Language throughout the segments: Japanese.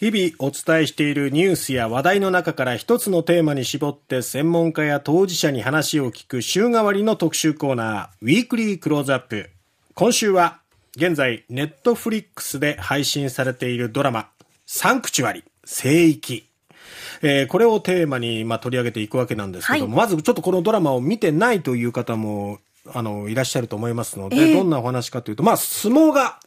日々お伝えしているニュースや話題の中から一つのテーマに絞って専門家や当事者に話を聞く週替わりの特集コーナー、ウィークリークローズアップ。今週は現在ネットフリックスで配信されているドラマ、サンクチュアリ、聖域。えー、これをテーマに、まあ、取り上げていくわけなんですけども、はい、まずちょっとこのドラマを見てないという方もあのいらっしゃると思いますので、えー、どんなお話かというと、まあ、相撲が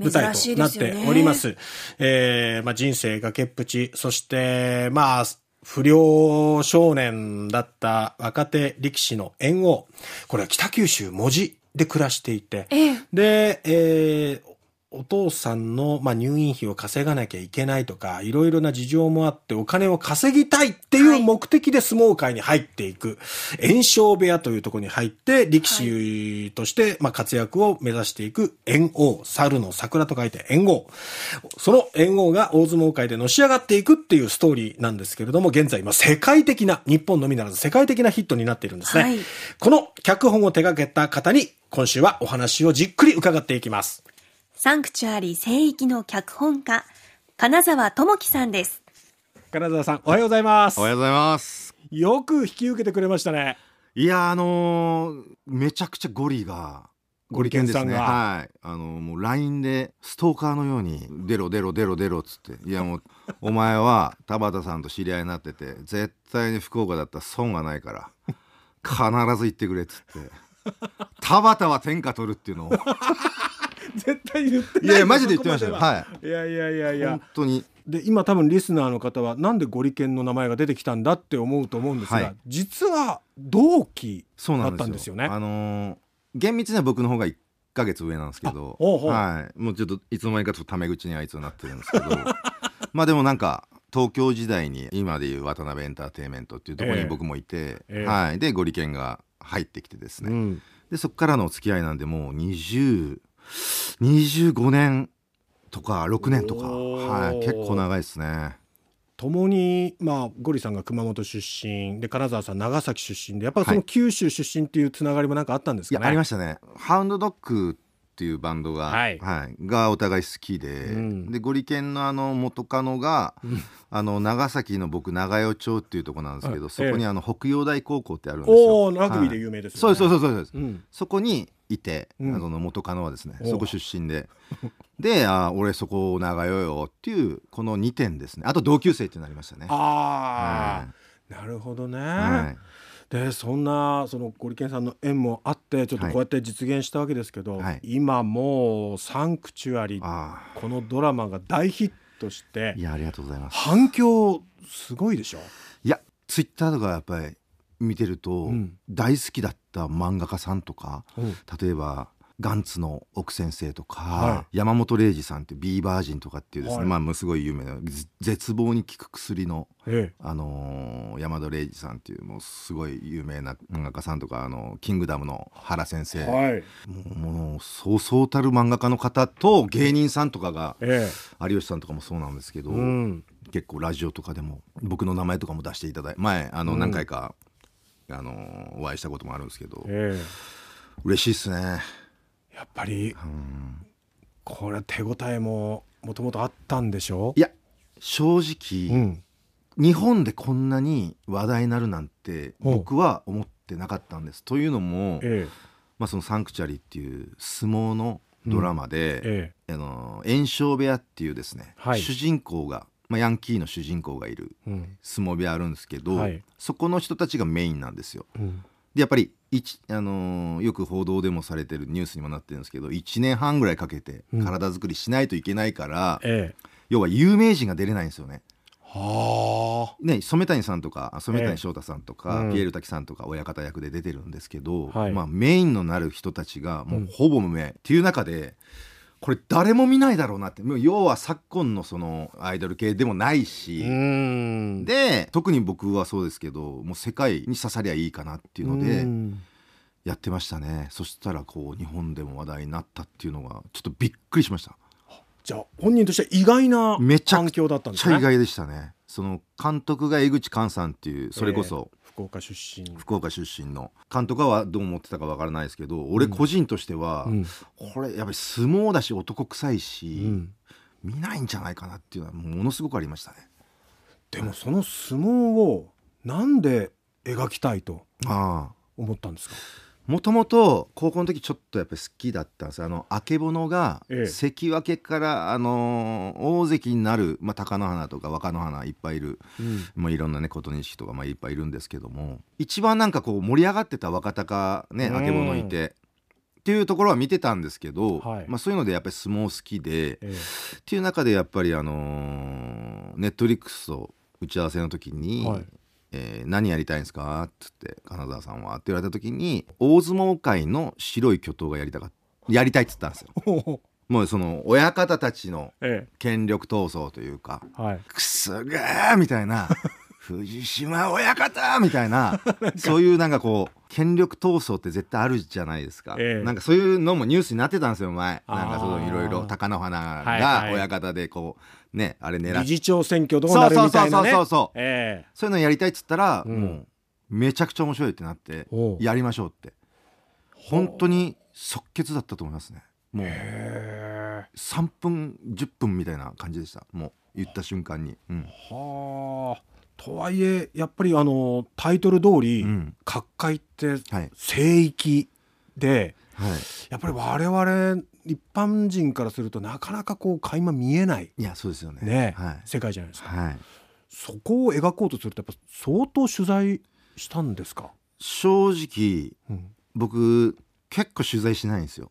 舞台となっております。すね、えー、まあ、人生崖っぷち、そして、まあ、不良少年だった若手力士の猿翁。これは北九州文字で暮らしていて、ええ、で、えー、お父さんの、まあ、入院費を稼がなきゃいけないとか、いろいろな事情もあってお金を稼ぎたいっていう目的で相撲界に入っていく、はい、炎症部屋というところに入って、力士として、まあ、活躍を目指していく猿王、猿の桜と書いて猿王。その猿王が大相撲界でのし上がっていくっていうストーリーなんですけれども、現在、今世界的な、日本のみならず世界的なヒットになっているんですね。はい、この脚本を手掛けた方に、今週はお話をじっくり伺っていきます。サンクチュアリ聖域の脚本家、金沢智樹さんです。金沢さん、おはようございます。おはようございます。よく引き受けてくれましたね。いや、あのー、めちゃくちゃゴリが。ゴリケンですね。はい。あのもう LINE でストーカーのように出ろ出ろ出ろ出ろっつって、いやもうお前は田畑さんと知り合いになってて、絶対に福岡だったら損がないから、必ず行ってくれっつって。田畑は天下取るっていうのを 絶対言ってないいやいやマジで言ってましたよ。は。い。いやいやいやいや。本当に。で今多分リスナーの方はなんでゴリケンの名前が出てきたんだって思うと思うんですが、はい、実は同期だったんですよ。ねあのー、厳密には僕の方が1か月上なんですけどはい、もうちょっといつの間にかとタメ口にあいつになってるんですけど まあでもなんか東京時代に今でいう渡辺エンターテインメントっていうところに僕もいて、えーえ。ー、はい、でゴリケンが入ってきてですね、うん、でそこからのお付き合いなんでもう20 25年とか6年とか、はい、結構長いですね。共に、まあ、ゴリさんが熊本出身。で金沢さん長崎出身でやっぱりその九州出身っていうつながりもなんかあったんですかね、はい、ありましたね。ハウンドドッグっていうバンドが、はい、はい、がお互い好きで、うん、でゴリケンのあの元カノが、うん、あの長崎の僕長与町っていうとこなんですけど、そこにあの北洋大高校ってあるんですよ。ラグビーで有名です、そうそうそうそうそこにいて、うん、その元カノはですねそこ出身で。であ俺そこ長よよっていうこの2点ですね。あと同級生ってなりましたね。ああ、なるほどね、はい、でそんなそのゴリケンさんの縁もあってちょっとこうやって実現したわけですけど、はい、今もう「サンクチュアリ」このドラマが大ヒットしていやありがとうございます。反響すごいでしょ？いやツイッターとかやっぱり見てると、大好きだった漫画家さんとか、例えばガンツの奥先生とか、はい、山本零士さんってビーバージンとかっていうですね、はい、まあすごい有名な絶望に効く薬の、あのー、山田零士さんっていうもうすごい有名な漫画家さんとかあのキングダムの原先生、はい、もうそうそうたる漫画家の方と芸人さんとかが、ええ、有吉さんとかもそうなんですけど、うん、結構ラジオとかでも僕の名前とかも出していただいて前あの何回か、うんあのお会いしたこともあるんですけど、えー、嬉しいですねやっぱり、うん、これ手応えももともとあったんでしょ？いや正直、うん、日本でこんなに話題になるなんて僕は思ってなかったんです。というのも、えー、まあ、その「サンクチャリ」っていう相撲のドラマで、うんええ、あの炎症部屋っていうですね、はい、主人公がまあ、ヤンキーの主人公がいる相撲部屋あるんですけど、うんはい、そこの人たちがメインなんですよ。うん、でやっぱりあのー、よく報道でもされてるニュースにもなってるんですけど1年半ぐらいかけて体作りしないといけないから、うん、要は有名人が出れないんですよね。はあ、ね染谷さんとか染谷翔太さんとか、えピエール滝さんとか親方役で出てるんですけど、はい、まあ、メインのなる人たちがもうほぼ無名、っていう中でこれ誰も見ないだろうなって。要は昨今のそのアイドル系でもないしで特に僕はそうですけどもう世界に刺さりゃいいかなっていうのでやってましたね。そしたらこう日本でも話題になったっていうのがちょっとびっくりしました。じゃあ本人としては意外な環境だったんですね。意外でしたね。その監督が江口寛さんっていうそれこそ、福岡出身。福岡出身の。監督はどう思ってたかわからないですけど俺個人としては、うん、これやっぱり相撲だし男臭いし、うん、見ないんじゃないかなっていうのはものすごくありましたね。でもその相撲をなんで描きたいと思ったんですか？もともと高校の時ちょっとやっぱり好きだったんですあのあけぼのが関脇からあの大関になる、まあ、貴乃花とか若乃花いっぱいいる、うん、まあ、いろんなね琴錦とかまあいっぱいいるんですけども一番なんかこう盛り上がってた若隆ねあけぼのいて。っていうところは見てたんですけど、はい、まあ、そういうのでやっぱり相撲好きで、ええ。っていう中でやっぱりあのネットリックスと打ち合わせの時に、はい、えー、何やりたいんですか?」っつって「金沢さんは」って言われた時に大相撲界の白い巨頭がやりたかやりたいっつったんですよ。もうその親方たちの権力闘争というか「はい、くすげー!」みたいな「藤島親方!」みたいな そういうなんかこう権力闘争って絶対あるじゃないですか、ええ、なんかそういうのもニュースになってたんですよ前。なんかそのいろいろ貴乃花が親方でこう、ねあれ狙って理事長選挙どうなるみたいな、ね、そうそうそうそう、えー、そういうのやりたいっつったら、うん、もうめちゃくちゃ面白いってなってやりましょうって。本当に即決だったと思いますね。もう。3分10分みたいな感じでした。もう言った瞬間に、うん、はあとはいえやっぱりあのタイトル通り、うん、角界って聖域で、はい、やっぱり我々一般人からするとなかなかこう垣間見えないいやそうですよね。ね、はい、世界じゃないですか、はい、そこを描こうとするとやっぱ相当取材したんですか？正直、うん、僕結構取材しないんですよ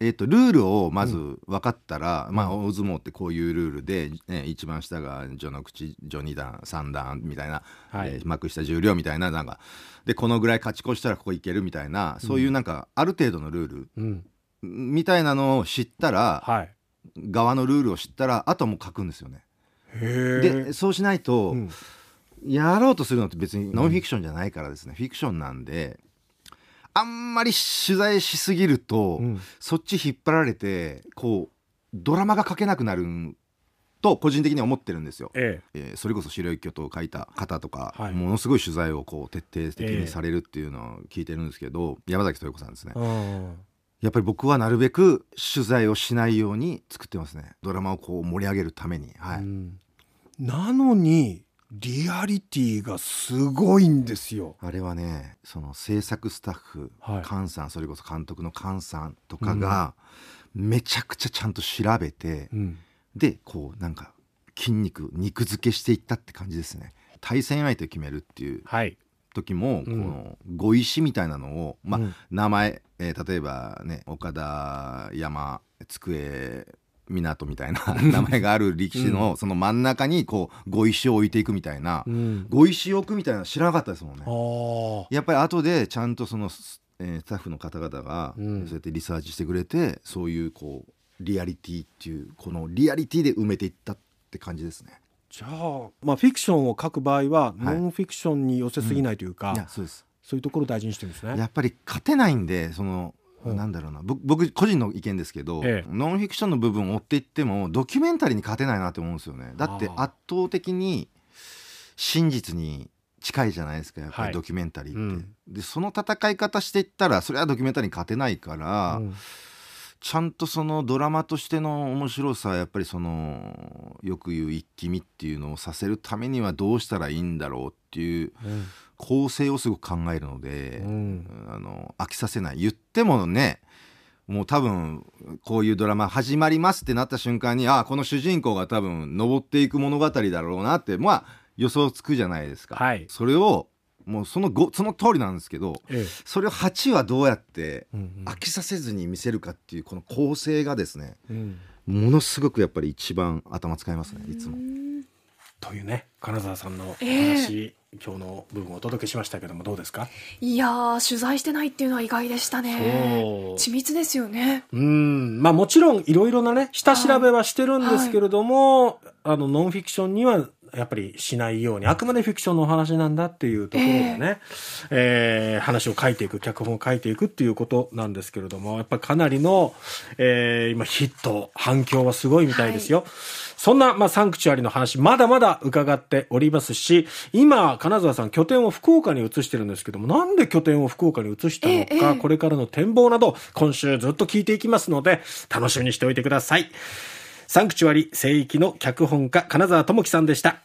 ええーと、ルールをまず分かったら、うん、まあ、大相撲ってこういうルールで、ね、一番下が序の口序二段三段みたいな、はい、えー、幕下十両みたいななんかでこのぐらい勝ち越したらここいけるみたいなそういうなんか、ある程度のルール、うん。みたいなのを知ったら、はい、側のルールを知ったらあとも書くんですよね。でそうしないと、うん、やろうとするのって別にノンフィクションじゃないからですね、うん、フィクションなんであんまり取材しすぎると、うん、そっち引っ張られてこうドラマが書けなくなると個人的には思ってるんですよ。ええ。えー、それこそ白い巨頭を書いた方とか、はい、ものすごい取材をこう徹底的にされるっていうのを聞いてるんですけど、え、山崎豊子さんですね。やっぱり僕はなるべく取材をしないように作ってますね。ドラマをこう盛り上げるために、はい、なのにリアリティがすごいんですよ。あれはねその制作スタッフ、はい、菅さんそれこそ監督の菅さんとかが、めちゃくちゃちゃんと調べて、うん、でこうなんか筋肉肉付けしていったって感じですね。対戦相手を決めるっていう時も、この碁石みたいなのを、まあ、名前えー、例えばね岡田山机港みたいな 名前がある力士のその真ん中にこう碁石を置いていくみたいな、うん、碁石を置くみたいな知らなかったですもんね。やっぱり後でちゃんとその、えー、スタッフの方々がそうやってリサーチしてくれて、そういうこうリアリティっていうこのリアリティで埋めていったって感じですね。じゃあ、まあ、フィクションを書く場合は、ノンフィクションに寄せすぎないというか、そうです。そういうところを大事にしてるんですね。やっぱり勝てないんでそのなんだろうな。僕個人の意見ですけど、ええ、ノンフィクションの部分を追っていってもドキュメンタリーに勝てないなって思うんですよね。だって圧倒的に真実に近いじゃないですかやっぱりドキュメンタリーって、はいうん、でその戦い方していったらそれはドキュメンタリーに勝てないから、うん、ちゃんとそのドラマとしての面白さやっぱりそのよく言う一気見っていうのをさせるためにはどうしたらいいんだろうっていう、うん構成をすごく考えるので、うん、あの飽きさせない。言ってもねもう多分こういうドラマ始まりますってなった瞬間にああこの主人公が多分登っていく物語だろうなってまあ予想つくじゃないですか。はい、それをもうそのその通りなんですけど、ええ、それを8はどうやって飽きさせずに見せるかっていうこの構成がですね、うん、ものすごくやっぱり一番頭使いますねいつも。というね金沢さんの話、え。ー、今日の部分をお届けしましたけどもどうですか？いや取材してないっていうのは意外でしたね。緻密ですよね。うん。まあもちろんいろいろなね下調べはしてるんですけれども、はい、あのノンフィクションにはやっぱりしないように、あくまでフィクションのお話なんだっていうところでね、えー、えー、話を書いていく、脚本を書いていくっていうことなんですけれども、やっぱりかなりの、えー、今ヒット、反響はすごいみたいですよ。はい、そんな、まあ、サンクチュアリの話、まだまだ伺っておりますし、今、金沢さん拠点を福岡に移してるんですけども、なんで拠点を福岡に移したのか、えー、これからの展望など、今週ずっと聞いていきますので、楽しみにしておいてください。サンクチュアリ聖域の脚本家金沢智樹さんでした